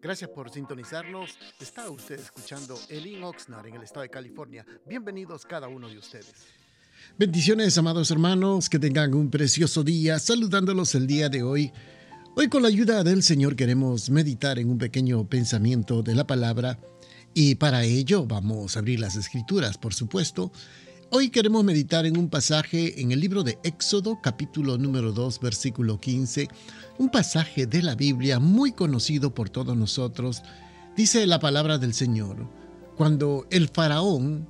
Gracias por sintonizarnos. Está usted escuchando Elin Oxnard en el estado de California. Bienvenidos cada uno de ustedes. Bendiciones, amados hermanos, que tengan un precioso día, saludándolos el día de hoy. Hoy con la ayuda del Señor queremos meditar en un pequeño pensamiento de la palabra y para ello vamos a abrir las escrituras, por supuesto. Hoy queremos meditar en un pasaje en el libro de Éxodo, capítulo número 2, versículo 15, un pasaje de la Biblia muy conocido por todos nosotros. Dice la palabra del Señor, cuando el faraón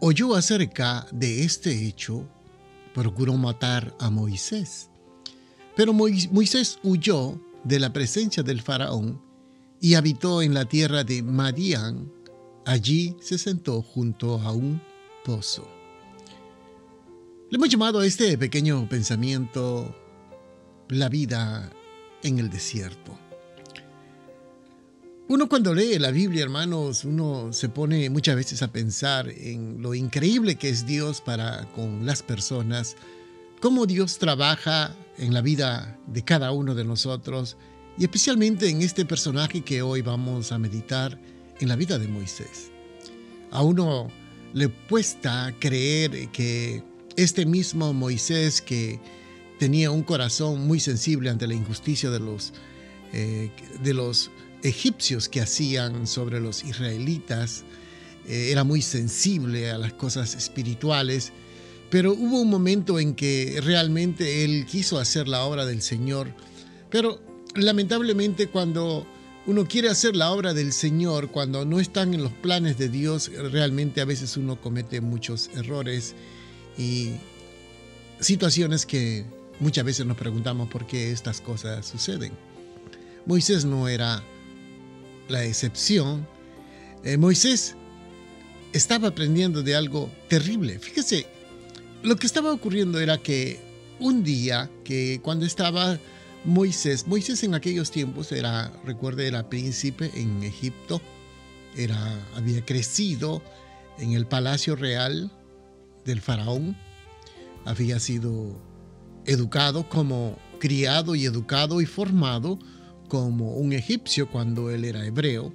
oyó acerca de este hecho, procuró matar a Moisés. Pero Moisés huyó de la presencia del faraón y habitó en la tierra de Madián. Allí se sentó junto a un Le hemos llamado a este pequeño pensamiento la vida en el desierto. Uno cuando lee la Biblia, hermanos, uno se pone muchas veces a pensar en lo increíble que es Dios para con las personas, cómo Dios trabaja en la vida de cada uno de nosotros y especialmente en este personaje que hoy vamos a meditar en la vida de Moisés. A uno le cuesta creer que este mismo Moisés que tenía un corazón muy sensible ante la injusticia de los, eh, de los egipcios que hacían sobre los israelitas, eh, era muy sensible a las cosas espirituales, pero hubo un momento en que realmente él quiso hacer la obra del Señor, pero lamentablemente cuando uno quiere hacer la obra del Señor, cuando no están en los planes de Dios, realmente a veces uno comete muchos errores y situaciones que muchas veces nos preguntamos por qué estas cosas suceden. Moisés no era la excepción. Eh, Moisés estaba aprendiendo de algo terrible. Fíjese, lo que estaba ocurriendo era que un día que cuando estaba Moisés, Moisés en aquellos tiempos era, recuerde, era príncipe en Egipto, era, había crecido en el palacio real del faraón, había sido educado como criado y educado y formado como un egipcio cuando él era hebreo.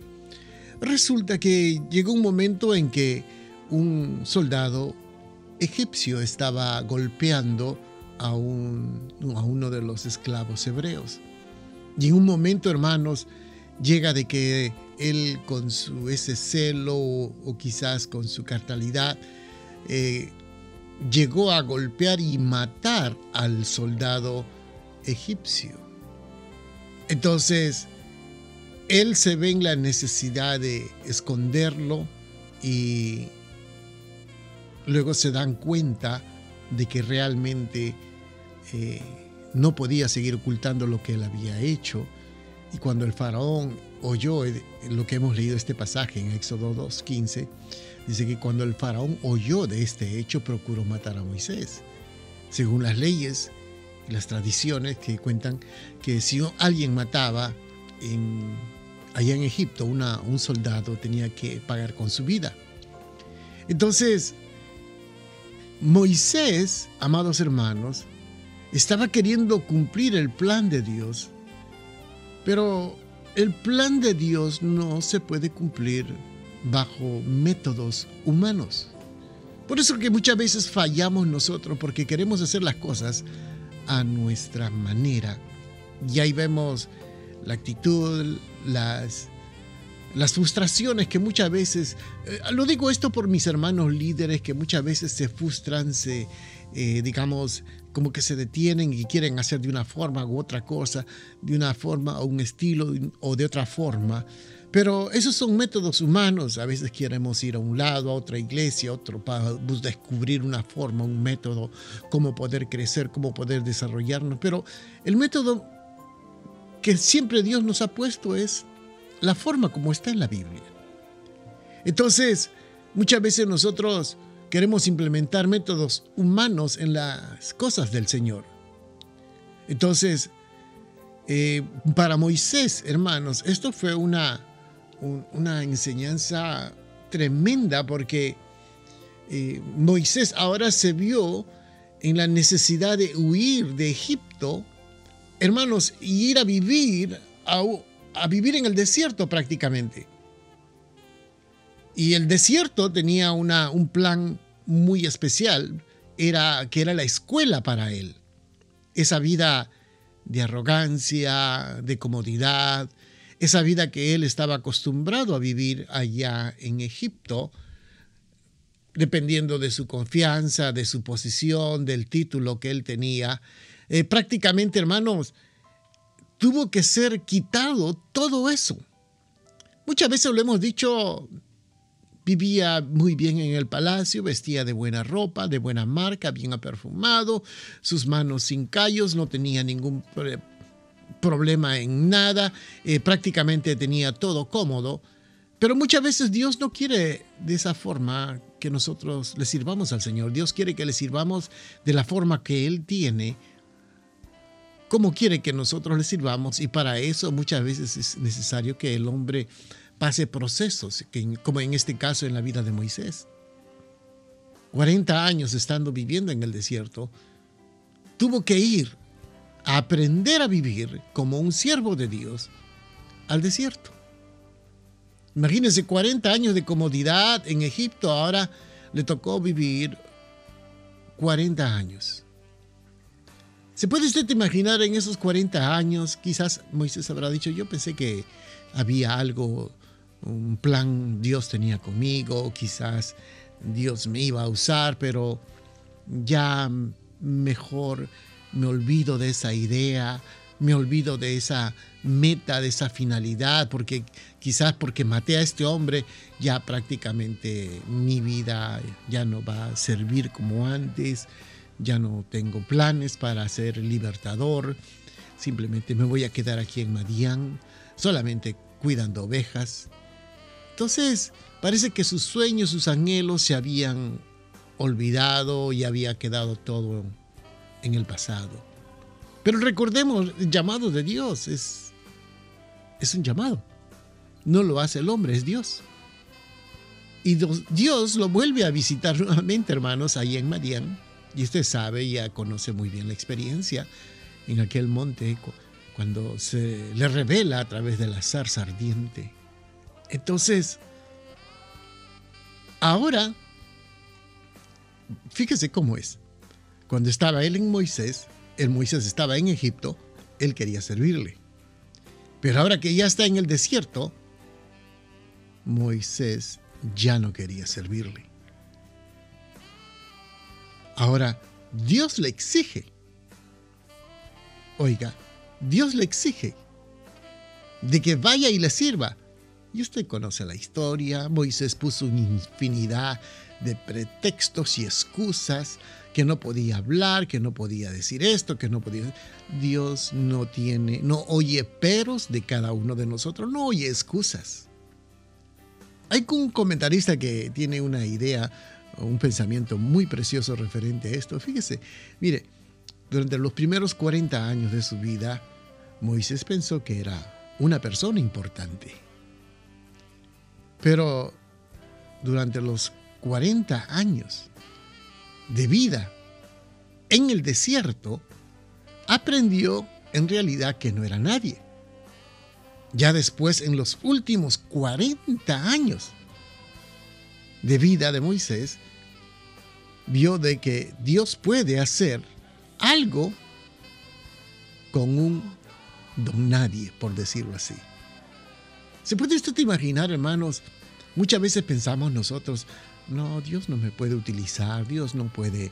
Resulta que llegó un momento en que un soldado egipcio estaba golpeando a, un, a uno de los esclavos hebreos. Y en un momento, hermanos, llega de que él con su ese celo o, quizás con su cartalidad eh, llegó a golpear y matar al soldado egipcio. Entonces, él se ve en la necesidad de esconderlo y luego se dan cuenta de que realmente eh, no podía seguir ocultando lo que él había hecho. Y cuando el faraón oyó lo que hemos leído este pasaje en Éxodo 2.15, dice que cuando el faraón oyó de este hecho, procuró matar a Moisés. Según las leyes y las tradiciones que cuentan que si alguien mataba en, allá en Egipto, un soldado tenía que pagar con su vida. Entonces, Moisés, amados hermanos, estaba queriendo cumplir el plan de Dios, pero el plan de Dios no se puede cumplir bajo métodos humanos. Por eso que muchas veces fallamos nosotros porque queremos hacer las cosas a nuestra manera. Y ahí vemos la actitud, las, frustraciones que muchas veces, eh, lo digo esto por mis hermanos líderes que muchas veces se frustran, se, eh, digamos, como que se detienen y quieren hacer de una forma u otra cosa, de una forma o un estilo o de otra forma. Pero esos son métodos humanos. A veces queremos ir a un lado, a otra iglesia, a otro para descubrir una forma, un método, cómo poder crecer, cómo poder desarrollarnos. Pero el método que siempre Dios nos ha puesto es la forma como está en la Biblia. Entonces, muchas veces nosotros queremos implementar métodos humanos en las cosas del Señor. Entonces, eh, para Moisés, hermanos, esto fue una, una enseñanza tremenda porque eh, Moisés ahora se vio en la necesidad de huir de Egipto, hermanos, y ir a vivir a, a vivir en el desierto prácticamente. Y el desierto tenía una, un plan muy especial, era que era la escuela para él. Esa vida de arrogancia, de comodidad, esa vida que él estaba acostumbrado a vivir allá en Egipto, dependiendo de su confianza, de su posición, del título que él tenía. Eh, prácticamente, hermanos, tuvo que ser quitado todo eso. Muchas veces lo hemos dicho, vivía muy bien en el palacio, vestía de buena ropa, de buena marca, bien perfumado, sus manos sin callos, no tenía ningún problema en nada, eh, prácticamente tenía todo cómodo. Pero muchas veces Dios no quiere de esa forma que nosotros le sirvamos al Señor. Dios quiere que le sirvamos de la forma que Él tiene, como quiere que nosotros le sirvamos. Y para eso muchas veces es necesario que el hombre pase procesos, como en este caso en la vida de Moisés. 40 años estando viviendo en el desierto, tuvo que ir a aprender a vivir como un siervo de Dios al desierto. Imagínense 40 años de comodidad en Egipto, ahora le tocó vivir 40 años. ¿Se puede usted imaginar en esos 40 años? Quizás Moisés habrá dicho, yo pensé que había algo, un plan Dios tenía conmigo, quizás Dios me iba a usar, pero ya mejor me olvido de esa idea, me olvido de esa meta, de esa finalidad, porque quizás porque maté a este hombre, ya prácticamente mi vida ya no va a servir como antes, ya no tengo planes para ser libertador, simplemente me voy a quedar aquí en Madián, solamente cuidando ovejas. Entonces, parece que sus sueños, sus anhelos se habían olvidado y había quedado todo en el pasado. Pero recordemos, el llamado de Dios es, es un llamado. No lo hace el hombre, es Dios. Y Dios lo vuelve a visitar nuevamente, hermanos, ahí en Madián. Y usted sabe, ya conoce muy bien la experiencia en aquel monte cuando se le revela a través de la zarza ardiente. Entonces, ahora, fíjese cómo es. Cuando estaba él en Moisés, el Moisés estaba en Egipto, él quería servirle. Pero ahora que ya está en el desierto, Moisés ya no quería servirle. Ahora, Dios le exige. Oiga, Dios le exige de que vaya y le sirva. Y usted conoce la historia, Moisés puso una infinidad de pretextos y excusas que no podía hablar, que no podía decir esto, que no podía... Dios no tiene, no oye peros de cada uno de nosotros, no oye excusas. Hay un comentarista que tiene una idea, un pensamiento muy precioso referente a esto. Fíjese, mire, durante los primeros 40 años de su vida, Moisés pensó que era una persona importante. Pero durante los 40 años de vida en el desierto, aprendió en realidad que no era nadie. Ya después, en los últimos 40 años de vida de Moisés, vio de que Dios puede hacer algo con un don nadie, por decirlo así. ¿Se puede usted imaginar, hermanos? Muchas veces pensamos nosotros, no, Dios no me puede utilizar, Dios no puede,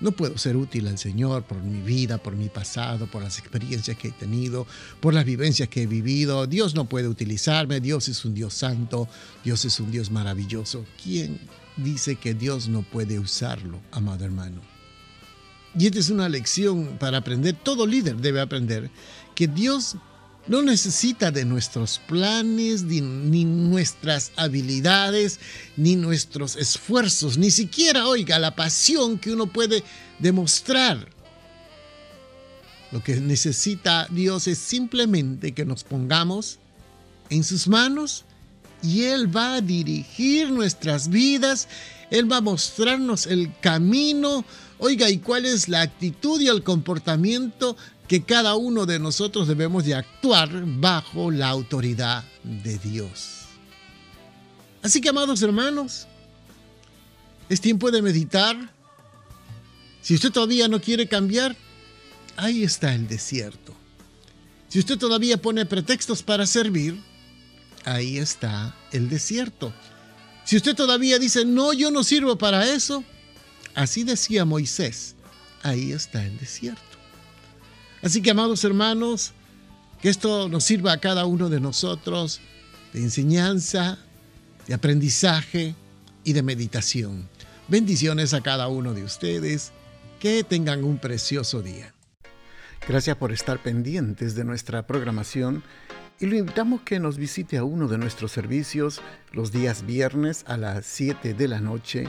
no puedo ser útil al Señor por mi vida, por mi pasado, por las experiencias que he tenido, por las vivencias que he vivido. Dios no puede utilizarme, Dios es un Dios santo, Dios es un Dios maravilloso. ¿Quién dice que Dios no puede usarlo, amado hermano? Y esta es una lección para aprender, todo líder debe aprender, que Dios no necesita de nuestros planes, ni, nuestras habilidades, ni nuestros esfuerzos, ni siquiera, oiga, la pasión que uno puede demostrar. Lo que necesita Dios es simplemente que nos pongamos en sus manos y Él va a dirigir nuestras vidas, Él va a mostrarnos el camino, oiga, y cuál es la actitud y el comportamiento que cada uno de nosotros debemos de actuar bajo la autoridad de Dios. Así que, amados hermanos, es tiempo de meditar. Si usted todavía no quiere cambiar, ahí está el desierto. Si usted todavía pone pretextos para servir, ahí está el desierto. Si usted todavía dice, no, yo no sirvo para eso, así decía Moisés, ahí está el desierto. Así que, amados hermanos, que esto nos sirva a cada uno de nosotros de enseñanza, de aprendizaje y de meditación. Bendiciones a cada uno de ustedes. Que tengan un precioso día. Gracias por estar pendientes de nuestra programación y lo invitamos que nos visite a uno de nuestros servicios los días viernes a las 7 de la noche